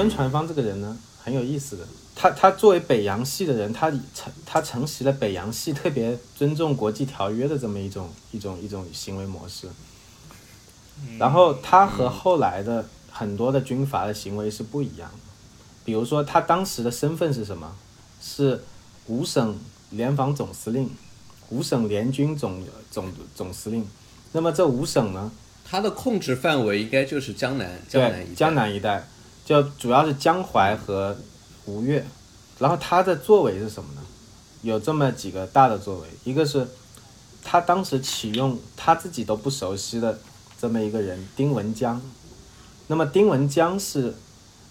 孙传芳这个人呢，很有意思的。他他作为北洋系的人，他承他承袭了北洋系特别尊重国际条约的这么一种一种一种行为模式。然后他和后来的很多的军阀的行为是不一样的。比如说，他当时的身份是什么？是五省联防总司令，五省联军总总总司令。那么这五省呢？他的控制范围应该就是江南，江南一江南一带，就主要是江淮和。吴越，然后他的作为是什么呢？有这么几个大的作为，一个是他当时启用他自己都不熟悉的这么一个人丁文江。那么丁文江是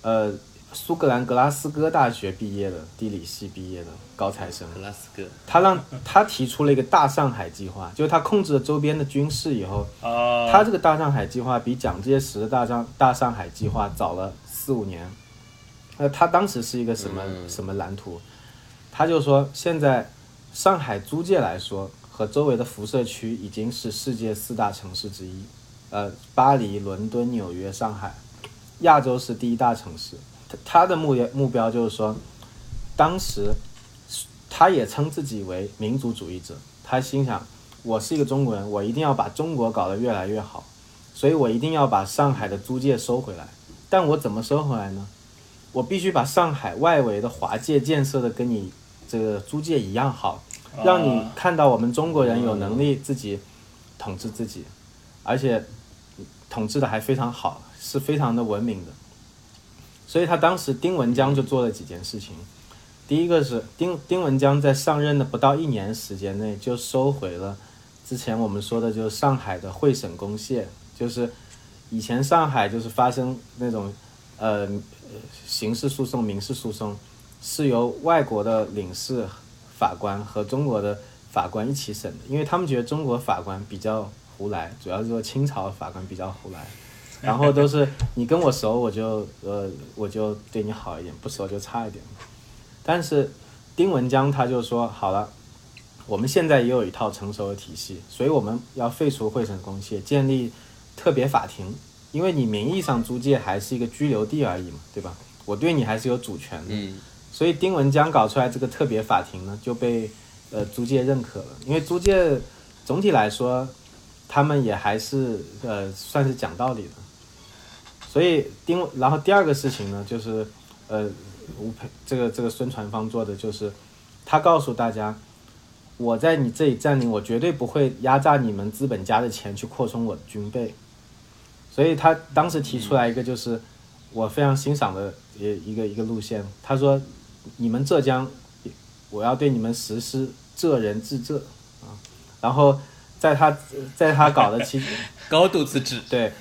呃苏格兰格拉斯哥大学毕业的地理系毕业的高材生。格拉斯哥，他让他提出了一个大上海计划，就是他控制了周边的军事以后，他这个大上海计划比蒋介石的大上大上海计划早了四五年。那他当时是一个什么什么蓝图？他就说，现在上海租界来说，和周围的辐射区已经是世界四大城市之一。呃，巴黎、伦敦、纽约、上海，亚洲是第一大城市。他他的目标目标就是说，当时他也称自己为民族主义者。他心想，我是一个中国人，我一定要把中国搞得越来越好，所以我一定要把上海的租界收回来。但我怎么收回来呢？我必须把上海外围的华界建设的跟你这个租界一样好，让你看到我们中国人有能力自己统治自己，而且统治的还非常好，是非常的文明的。所以他当时丁文江就做了几件事情，第一个是丁丁文江在上任的不到一年时间内就收回了之前我们说的就是上海的会审公廨，就是以前上海就是发生那种呃。刑事诉讼、民事诉讼是由外国的领事法官和中国的法官一起审的，因为他们觉得中国法官比较胡来，主要是说清朝法官比较胡来，然后都是你跟我熟，我就 呃我就对你好一点，不熟就差一点。但是丁文江他就说好了，我们现在也有一套成熟的体系，所以我们要废除会审公廨，建立特别法庭。因为你名义上租界还是一个居留地而已嘛，对吧？我对你还是有主权的。嗯。所以丁文江搞出来这个特别法庭呢，就被呃租界认可了。因为租界总体来说，他们也还是呃算是讲道理的。所以丁，然后第二个事情呢，就是呃吴佩这个这个孙传芳做的就是，他告诉大家，我在你这里占领，我绝对不会压榨你们资本家的钱去扩充我的军备。所以他当时提出来一个就是我非常欣赏的一一个一个路线。他说：“你们浙江，我要对你们实施浙人治浙啊。”然后在他在他搞的期间，高度自治。对，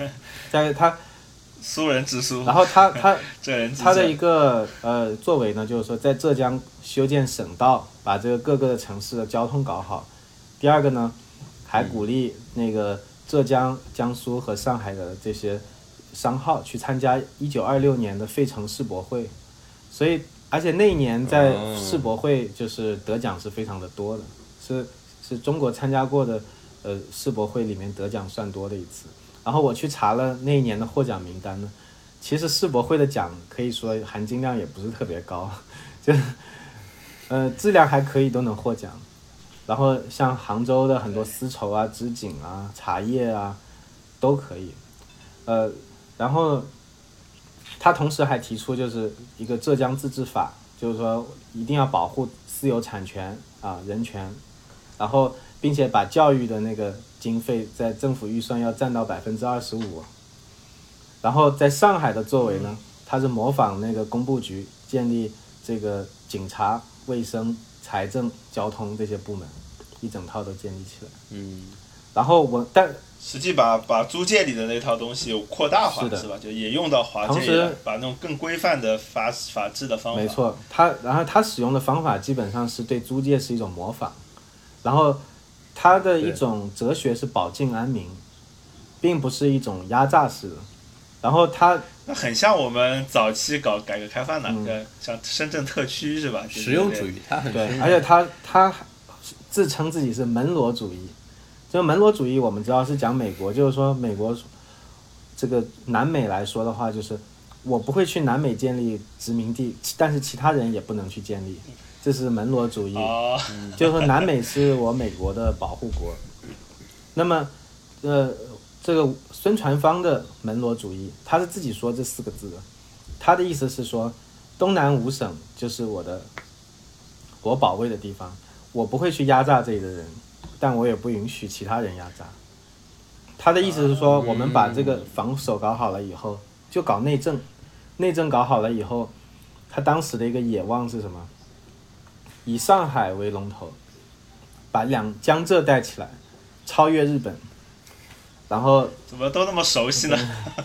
在他 苏人治苏。然后他他 浙人他的一个呃作为呢，就是说在浙江修建省道，把这个各个的城市的交通搞好。第二个呢，还鼓励那个。浙江、江苏和上海的这些商号去参加一九二六年的费城世博会，所以而且那一年在世博会就是得奖是非常的多的，是是中国参加过的呃世博会里面得奖算多的一次。然后我去查了那一年的获奖名单呢，其实世博会的奖可以说含金量也不是特别高，就呃质量还可以都能获奖。然后像杭州的很多丝绸啊、织锦啊、茶叶啊，都可以。呃，然后他同时还提出就是一个浙江自治法，就是说一定要保护私有产权啊、人权，然后并且把教育的那个经费在政府预算要占到百分之二十五。然后在上海的作为呢，他是模仿那个工部局建立这个警察、卫生。财政、交通这些部门，一整套都建立起来。嗯，然后我但实际把把租界里的那套东西扩大化，是吧？就也用到华界，把那种更规范的法法治的方法。没错，他然后他使用的方法基本上是对租界是一种模仿，然后他的一种哲学是保境安民，并不是一种压榨式的。然后他那很像我们早期搞改革开放的，对，像深圳特区是吧？实用主义，他很对，而且他他自称自己是门罗主义。这个门罗主义，我们知道是讲美国，就是说美国这个南美来说的话，就是我不会去南美建立殖民地，但是其他人也不能去建立，这是门罗主义。就是说南美是我美国的保护国。那么，呃，这个孙传芳的门罗主义，他是自己说这四个字的，他的意思是说，东南五省就是我的，我保卫的地方，我不会去压榨这里的人，但我也不允许其他人压榨。他的意思是说，我们把这个防守搞好了以后，就搞内政，内政搞好了以后，他当时的一个野望是什么？以上海为龙头，把两江浙带起来。超越日本，然后怎么都那么熟悉呢？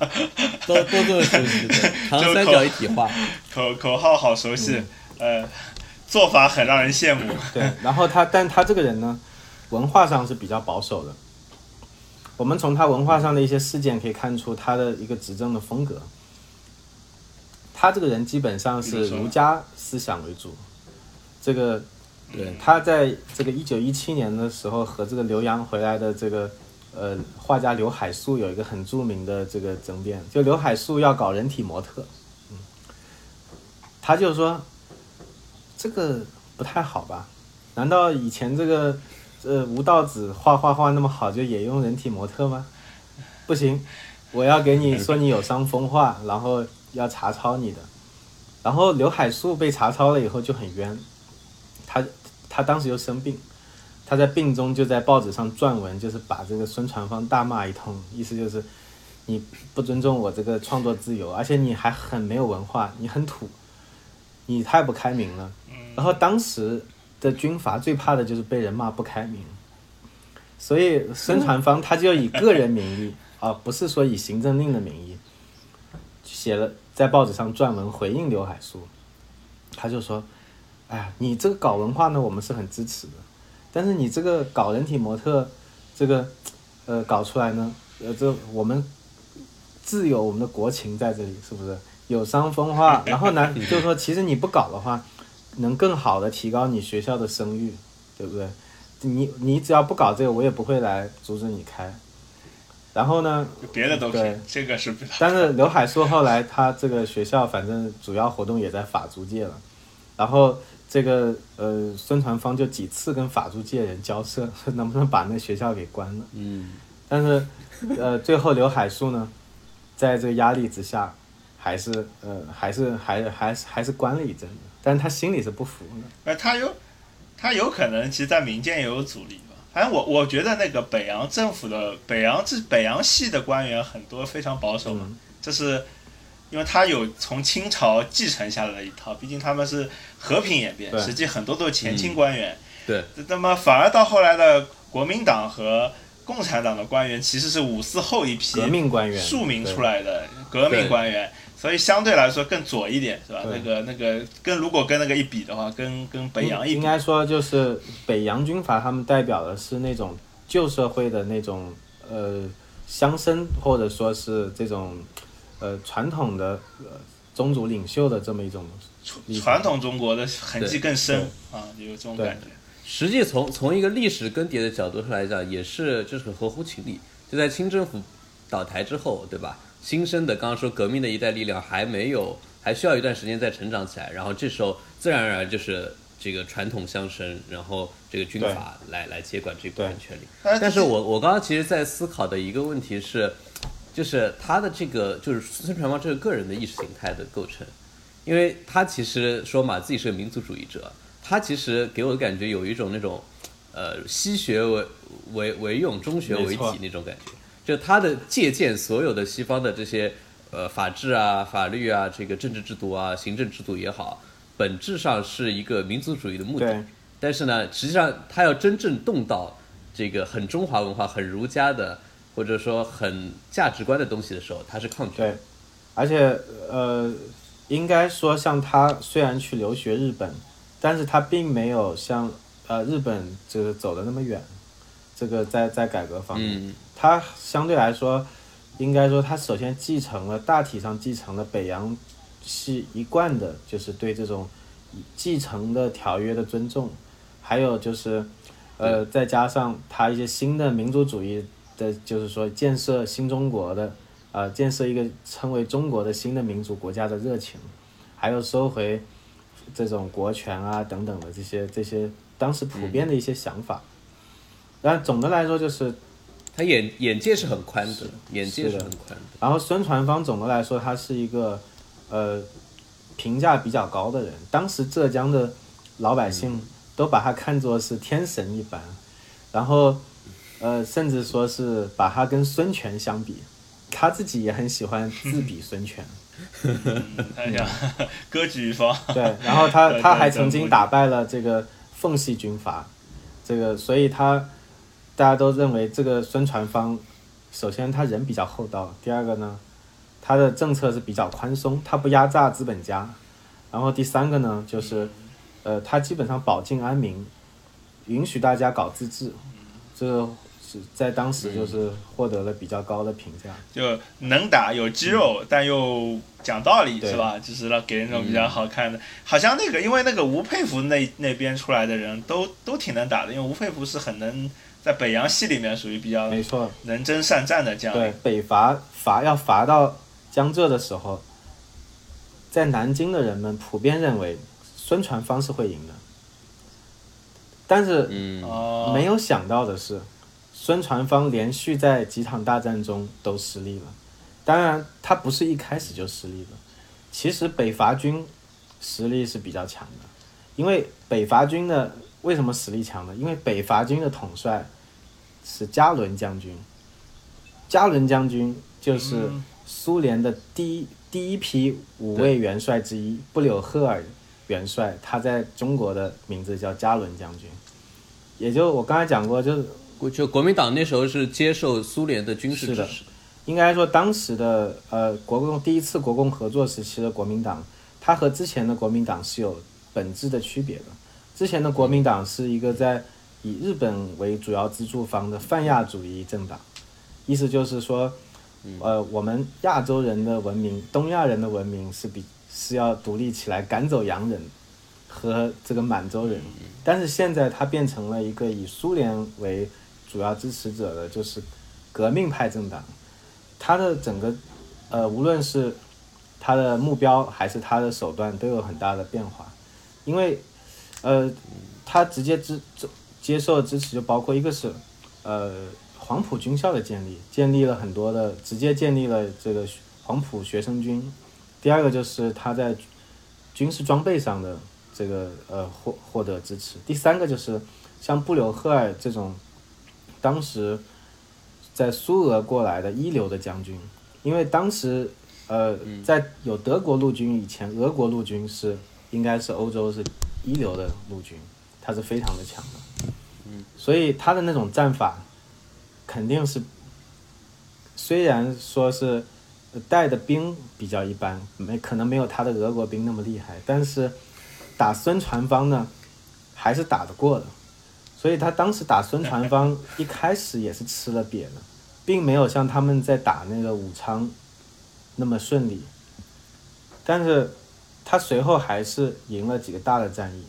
都都这么熟悉，长三角一体化，口口号好熟悉，呃，做法很让人羡慕。对，然后他，但他这个人呢，文化上是比较保守的。我们从他文化上的一些事件可以看出他的一个执政的风格。他这个人基本上是儒家思想为主，这个。对，他在这个一九一七年的时候和这个留洋回来的这个呃画家刘海粟有一个很著名的这个争辩，就刘海粟要搞人体模特，嗯，他就说这个不太好吧？难道以前这个呃吴道子画画画那么好，就也用人体模特吗？不行，我要给你说你有伤风化，然后要查抄你的，然后刘海粟被查抄了以后就很冤，他。他当时又生病，他在病中就在报纸上撰文，就是把这个孙传芳大骂一通，意思就是你不尊重我这个创作自由，而且你还很没有文化，你很土，你太不开明了。然后当时的军阀最怕的就是被人骂不开明，所以孙传芳他就以个人名义啊，不是说以行政令的名义，写了在报纸上撰文回应刘海粟，他就说。哎呀，你这个搞文化呢，我们是很支持的，但是你这个搞人体模特，这个，呃，搞出来呢，呃，这我们自有我们的国情在这里，是不是有伤风化？然后呢，就是说，其实你不搞的话，能更好的提高你学校的声誉，对不对？你你只要不搞这个，我也不会来阻止你开。然后呢，别的都可以，这个是。但是刘海说后来他这个学校反正主要活动也在法租界了，然后。这个呃，孙传芳就几次跟法租界人交涉，说 能不能把那学校给关了。嗯，但是呃，最后刘海粟呢，在这个压力之下，还是呃，还是还还是还是关了一阵子。但是他心里是不服的。哎，他有他有可能，其实，在民间也有阻力吧。反正我我觉得那个北洋政府的北洋这北洋系的官员很多非常保守嘛，这是。因为他有从清朝继承下来的一套，毕竟他们是和平演变，实际很多都是前清官员。对，那么反而到后来的国民党和共产党的官员，其实是五四后一批革命官员，庶民出来的革命官员，所以相对来说更左一点，是吧？那个那个跟如果跟那个一比的话，跟跟北洋一应该说就是北洋军阀，他们代表的是那种旧社会的那种呃乡绅，或者说是这种。呃，传统的呃宗族领袖的这么一种传统中国的痕迹更深啊，有这种感觉。实际从从一个历史更迭的角度上来讲，也是就是很合乎情理。就在清政府倒台之后，对吧？新生的刚刚说革命的一代力量还没有，还需要一段时间再成长起来。然后这时候自然而然就是这个传统相生，然后这个军阀来来接管这部分权力。但是我我刚刚其实在思考的一个问题是。就是他的这个，就是孙传芳这个个人的意识形态的构成，因为他其实说嘛，自己是个民族主义者，他其实给我的感觉有一种那种，呃，西学为为为用，中学为体那种感觉，就他的借鉴所有的西方的这些呃法治啊、法律啊、这个政治制度啊、行政制度也好，本质上是一个民族主义的目的，但是呢，实际上他要真正动到这个很中华文化、很儒家的。或者说很价值观的东西的时候，他是抗拒。对，而且呃，应该说像他虽然去留学日本，但是他并没有像呃日本就是走的那么远。这个在在改革方面，他相对来说，应该说他首先继承了大体上继承了北洋系一贯的，就是对这种继承的条约的尊重，还有就是呃再加上他一些新的民族主义。的就是说，建设新中国的呃，建设一个称为中国的新的民主国家的热情，还有收回这种国权啊等等的这些这些当时普遍的一些想法。但总的来说，就是他眼眼界是很宽的，眼界是很宽的。然后孙传芳总的来说，他是一个呃评价比较高的人，当时浙江的老百姓都把他看作是天神一般，然后呃甚至说是把他跟孙权相比。他自己也很喜欢自比 孙权，哎呀，割据一方。对，然后他 他还曾经打败了这个奉系军阀，这个所以他大家都认为这个孙传芳，首先他人比较厚道，第二个呢，他的政策是比较宽松，他不压榨资本家，然后第三个呢就是，呃，他基本上保境安民，允许大家搞自治，这个。在当时就是获得了比较高的评价，就能打有肌肉，但又讲道理是吧？就是让给人那种比较好看的。好像那个因为那个吴佩孚那那边出来的人都都挺能打的，因为吴佩孚是很能在北洋系里面属于比较没错能征善战的这样。对，北伐伐要伐到江浙的时候，在南京的人们普遍认为孙传芳是会赢的，但是没有想到的是。孙传芳连续在几场大战中都失利了，当然他不是一开始就失利了。其实北伐军实力是比较强的，因为北伐军的为什么实力强呢？因为北伐军的统帅是加伦将军，加伦将军就是苏联的第一第一批五位元帅之一，布柳赫尔元帅，他在中国的名字叫加伦将军，也就我刚才讲过，就是。就国民党那时候是接受苏联的军事支持，应该说当时的呃国共第一次国共合作时期的国民党，它和之前的国民党是有本质的区别的。之前的国民党是一个在以日本为主要资助方的泛亚主义政党，意思就是说，呃，我们亚洲人的文明、东亚人的文明是比是要独立起来，赶走洋人和这个满洲人。但是现在它变成了一个以苏联为主要支持者的就是革命派政党，他的整个呃，无论是他的目标还是他的手段都有很大的变化，因为呃，他直接支接受支持就包括一个是呃黄埔军校的建立，建立了很多的直接建立了这个黄埔学生军，第二个就是他在军事装备上的这个呃获获得支持，第三个就是像布留赫尔这种。当时在苏俄过来的一流的将军，因为当时呃在有德国陆军以前，俄国陆军是应该是欧洲是一流的陆军，他是非常的强的，嗯，所以他的那种战法肯定是虽然说是带的兵比较一般，没可能没有他的俄国兵那么厉害，但是打孙传芳呢还是打得过的。所以他当时打孙传芳，一开始也是吃了瘪的，并没有像他们在打那个武昌那么顺利。但是，他随后还是赢了几个大的战役，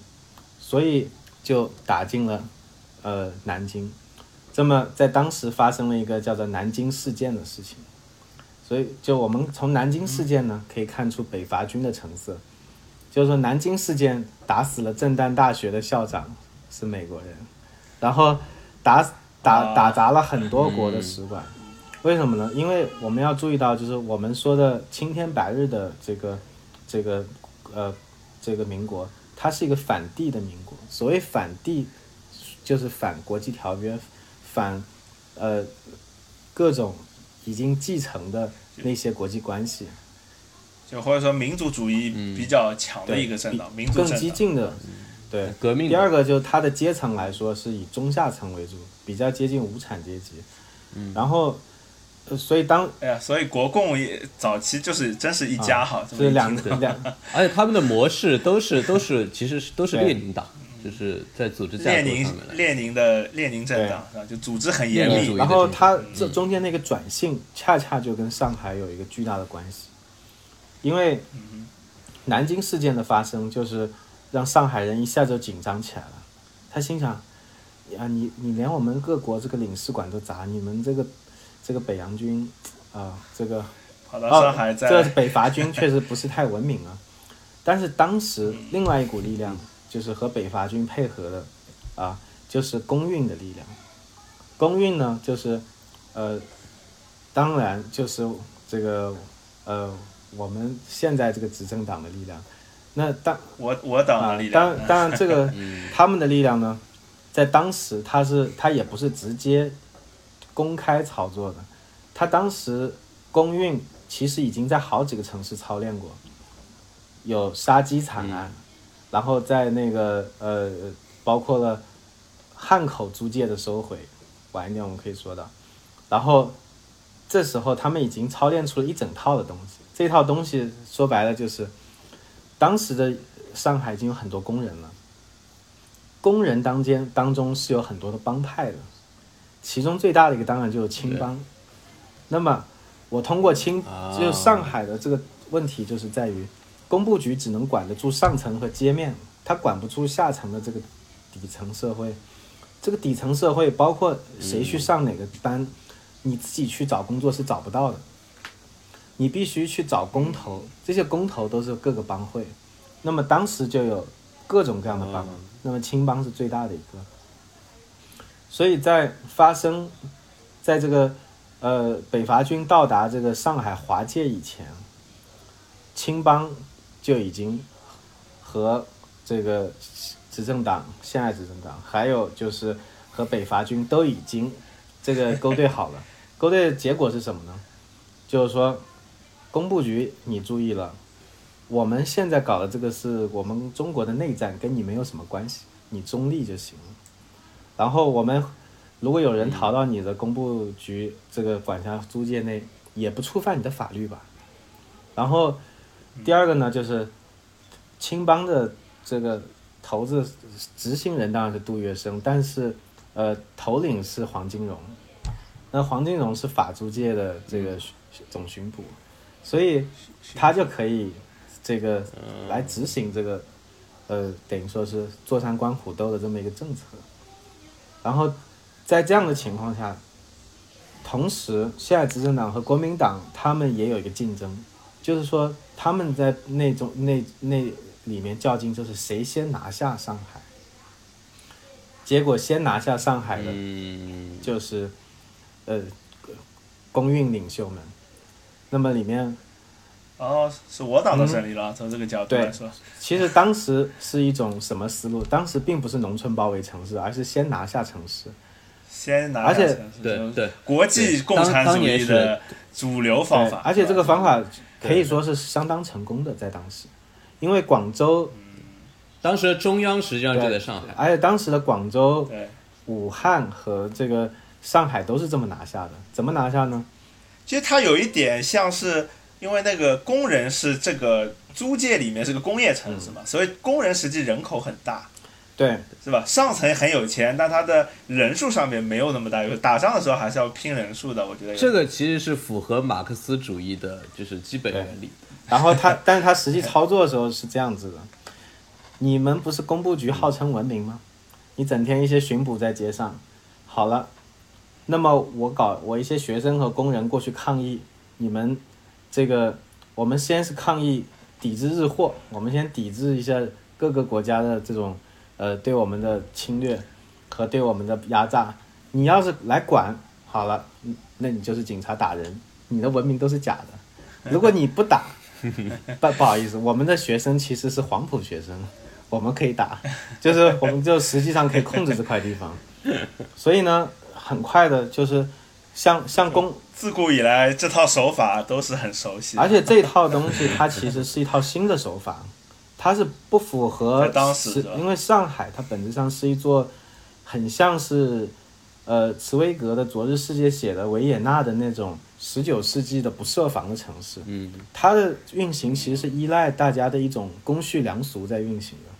所以就打进了呃南京。这么在当时发生了一个叫做南京事件的事情。所以，就我们从南京事件呢可以看出北伐军的成色，就是说南京事件打死了震旦大学的校长是美国人。然后打打打砸了很多国的使馆，为什么呢？因为我们要注意到，就是我们说的青天白日的这个这个呃这个民国，它是一个反帝的民国。所谓反帝，就是反国际条约，反呃各种已经继承的那些国际关系，就或者说民族主义比较强的一个政党，民族更激进的。对，革命。第二个就是它的阶层来说是以中下层为主，比较接近无产阶级。嗯，然后，所以当哎呀，所以国共也早期就是真是一家哈，这两两，而且他们的模式都是都是其实是都是列宁党，就是在组织列宁列宁的列宁政党啊，就组织很严密。然后他这中间那个转性，恰恰就跟上海有一个巨大的关系，因为南京事件的发生就是。让上海人一下就紧张起来了，他心想：啊，你你连我们各国这个领事馆都砸，你们这个这个北洋军啊，这个跑到上海，在这北伐军确实不是太文明啊。但是当时另外一股力量就是和北伐军配合的，啊，就是公运的力量。公运呢，就是呃，当然就是这个呃，我们现在这个执政党的力量。那当我我党的力量，当当然这个 他们的力量呢，在当时他是他也不是直接公开操作的，他当时公运其实已经在好几个城市操练过。有杀鸡惨案，然后在那个呃，包括了汉口租界的收回，晚一点我们可以说到，然后这时候他们已经操练出了一整套的东西，这套东西说白了就是，当时的上海已经有很多工人了，工人当间当中是有很多的帮派的，其中最大的一个当然就是青帮，那么我通过青，就上海的这个问题就是在于。工部局只能管得住上层和街面，他管不住下层的这个底层社会。这个底层社会包括谁去上哪个班，你自己去找工作是找不到的。你必须去找工头，这些工头都是各个帮会。那么当时就有各种各样的帮，那么青帮是最大的一个。所以在发生在这个呃北伐军到达这个上海华界以前，青帮。就已经和这个执政党现在执政党，还有就是和北伐军都已经这个勾兑好了。勾兑的结果是什么呢？就是说，工部局你注意了，我们现在搞的这个是我们中国的内战，跟你没有什么关系，你中立就行。然后我们如果有人逃到你的工部局这个管辖租界内，也不触犯你的法律吧。然后。第二个呢，就是青帮的这个头子执行人当然是杜月笙，但是呃头领是黄金荣，那黄金荣是法租界的这个总巡捕，所以他就可以这个来执行这个呃等于说是坐山观虎斗的这么一个政策，然后在这样的情况下，同时现在执政党和国民党他们也有一个竞争。就是说，他们在那种那那里面较劲，就是谁先拿下上海。结果先拿下上海的，就是呃，公运领袖们。那么里面，哦，是我党的胜利了。从这个角度来说，其实当时是一种什么思路？当时并不是农村包围城市，而是先拿下城市。先拿下城市，对对，国际共产主义的主流方法。而且这个方法。可以说是相当成功的，在当时，因为广州，当时的中央实际上就在上海，而且当时的广州、武汉和这个上海都是这么拿下的。怎么拿下呢？其实它有一点像是，因为那个工人是这个租界里面是个工业城市嘛，所以工人实际人口很大。对，是吧？上层很有钱，但他的人数上面没有那么大。有打仗的时候还是要拼人数的，我觉得。这个其实是符合马克思主义的，就是基本原理。然后他，但是他实际操作的时候是这样子的：你们不是工部局号称文明吗？你整天一些巡捕在街上，好了，那么我搞我一些学生和工人过去抗议，你们这个我们先是抗议抵制日货，我们先抵制一下各个国家的这种。呃，对我们的侵略和对我们的压榨，你要是来管好了，那你就是警察打人，你的文明都是假的。如果你不打，不不好意思，我们的学生其实是黄埔学生，我们可以打，就是我们就实际上可以控制这块地方。所以呢，很快的，就是像像公自古以来这套手法都是很熟悉，而且这套东西它其实是一套新的手法。它是不符合当时，因为上海它本质上是一座很像是呃茨威格的《昨日世界》写的维也纳的那种十九世纪的不设防的城市。嗯，它的运行其实是依赖大家的一种公序良俗在运行的，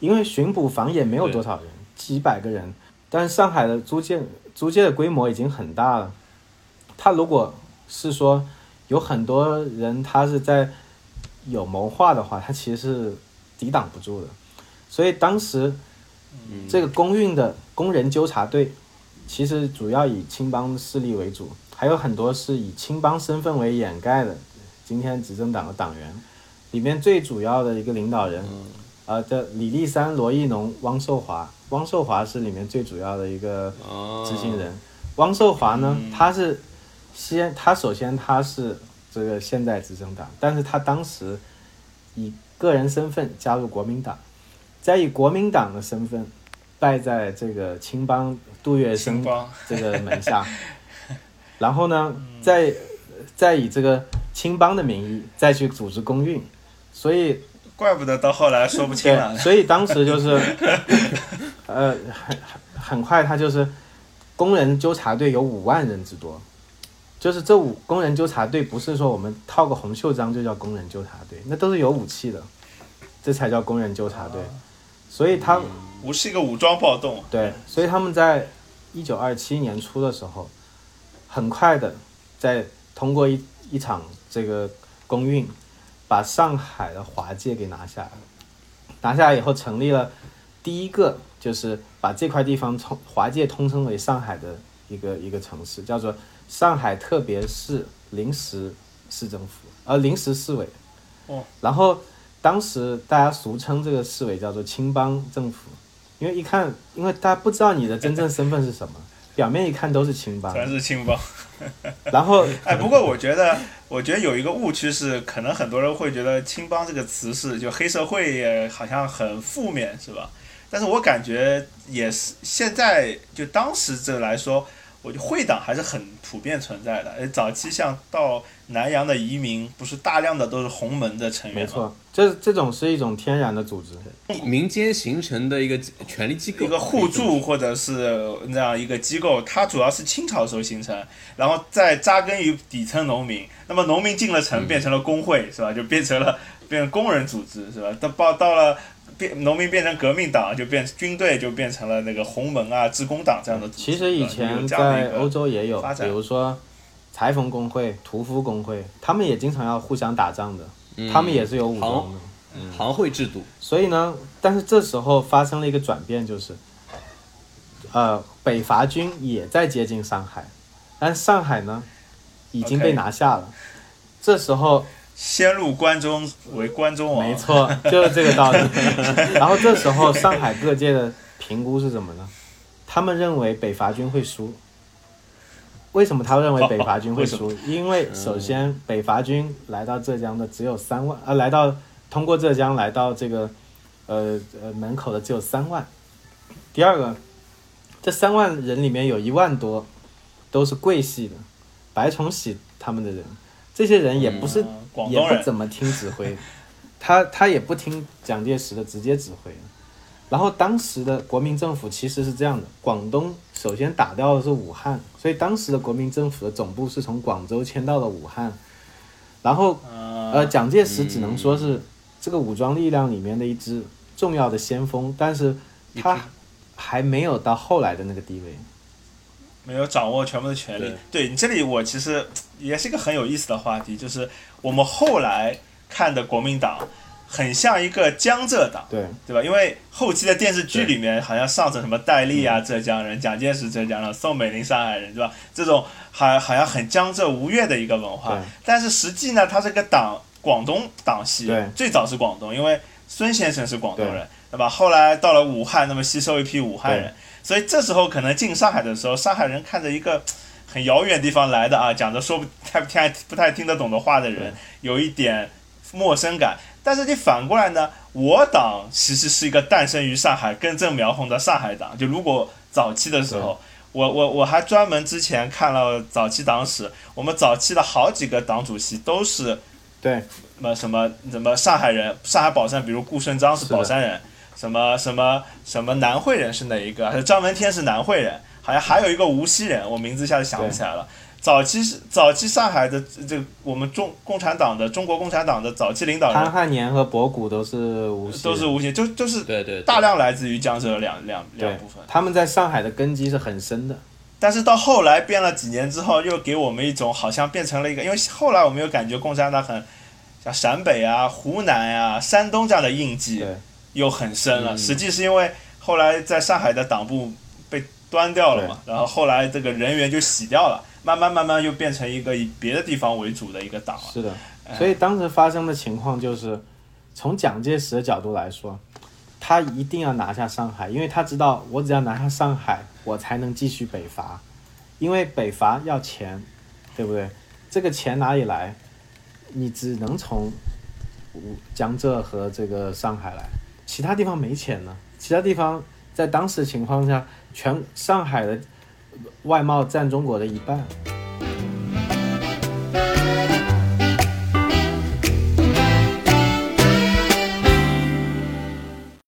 因为巡捕房也没有多少人，几百个人，但是上海的租界租界的规模已经很大了。他如果是说有很多人，他是在有谋划的话，他其实是。抵挡不住的，所以当时这个公运的工人纠察队，其实主要以青帮势力为主，还有很多是以青帮身份为掩盖的，今天执政党的党员，里面最主要的一个领导人，呃的李立三、罗亦农、汪寿华，汪寿华是里面最主要的一个执行人。汪寿华呢，他是先，他首先他是这个现代执政党，但是他当时以个人身份加入国民党，再以国民党的身份拜在这个青帮杜月笙这个门下。然后呢，再再以这个青帮的名义再去组织公运，所以怪不得到后来说不清了。所以当时就是，呃，很很快他就是工人纠察队有五万人之多，就是这五工人纠察队不是说我们套个红袖章就叫工人纠察队，那都是有武器的，这才叫工人纠察队。所以他不是一个武装暴动。对，所以他们在一九二七年初的时候。很快的，在通过一一场这个公运，把上海的华界给拿下来。拿下来以后，成立了第一个，就是把这块地方从华界通称为上海的一个一个城市，叫做上海特别市临时市政府，呃，临时市委。哦。然后当时大家俗称这个市委叫做青帮政府，因为一看，因为大家不知道你的真正身份是什么。表面一看都是青帮，全是青帮。然后，哎，不过我觉得，我觉得有一个误区是，可能很多人会觉得“青帮”这个词是就黑社会，好像很负面，是吧？但是我感觉也是，现在就当时这来说。我就会党还是很普遍存在的。哎，早期像到南洋的移民，不是大量的都是洪门的成员没错，这这种是一种天然的组织，民间形成的一个权力机构，一个互助或者是那样一个机构。它主要是清朝时候形成，然后再扎根于底层农民。那么农民进了城，变成了工会，是吧？就变成了变成工人组织，是吧？到到到了。变农民变成革命党，就变军队就变成了那个洪门啊、职工党这样的组织。其实以前在欧洲也有，比如说裁缝工会、屠夫工会，他们也经常要互相打仗的，他们也是有武装的，行会制度。所以呢，但是这时候发生了一个转变，就是呃，北伐军也在接近上海，但上海呢已经被拿下了，这时候。先入关中为关中王，没错，就是这个道理。然后这时候上海各界的评估是什么呢？他们认为北伐军会输。为什么他认为北伐军会输？因为首先北伐军来到浙江的只有三万，呃，来到通过浙江来到这个呃呃门口的只有三万。第二个，这三万人里面有一万多都是桂系的，白崇禧他们的人。这些人也不是，也不怎么听指挥，他他也不听蒋介石的直接指挥。然后当时的国民政府其实是这样的：广东首先打掉的是武汉，所以当时的国民政府的总部是从广州迁到了武汉。然后，呃，蒋介石只能说是这个武装力量里面的一支重要的先锋，但是他还没有到后来的那个地位。没有掌握全部的权利。对你这里，我其实也是一个很有意思的话题，就是我们后来看的国民党，很像一个江浙党，对对吧？因为后期的电视剧里面，好像上层什么戴笠啊，浙江人，蒋介石浙江人，宋美龄上海人，对吧？这种好好像很江浙吴越的一个文化。但是实际呢，它是个党广东党系，最早是广东，因为孙先生是广东人，对吧？后来到了武汉，那么吸收一批武汉人。所以这时候可能进上海的时候，上海人看着一个很遥远地方来的啊，讲着说不太不太不太听得懂的话的人，有一点陌生感。但是你反过来呢，我党其实是一个诞生于上海、根正苗红的上海党。就如果早期的时候，我我我还专门之前看了早期党史，我们早期的好几个党主席都是对什么什么什么上海人，上海宝山，比如顾顺章是宝山人。什么什么什么南汇人是哪一个？张闻天是南汇人？好像还有一个无锡人，我名字一下子想不起来了。早期是早期上海的这我们中共产党的中国共产党的早期领导人潘汉年和博古都是无锡，都是无锡，就就是对对，大量来自于江浙两两两部分。他们在上海的根基是很深的，但是到后来变了几年之后，又给我们一种好像变成了一个，因为后来我们又感觉共产党很像陕北啊、湖南呀、山东这样的印记。又很深了，实际是因为后来在上海的党部被端掉了嘛，然后后来这个人员就洗掉了，慢慢慢慢又变成一个以别的地方为主的一个党了。是的，所以当时发生的情况就是，从蒋介石的角度来说，他一定要拿下上海，因为他知道我只要拿下上海，我才能继续北伐，因为北伐要钱，对不对？这个钱哪里来？你只能从江浙和这个上海来，其他地方没钱呢。其他地方在当时的情况下，全上海的外贸占中国的一半。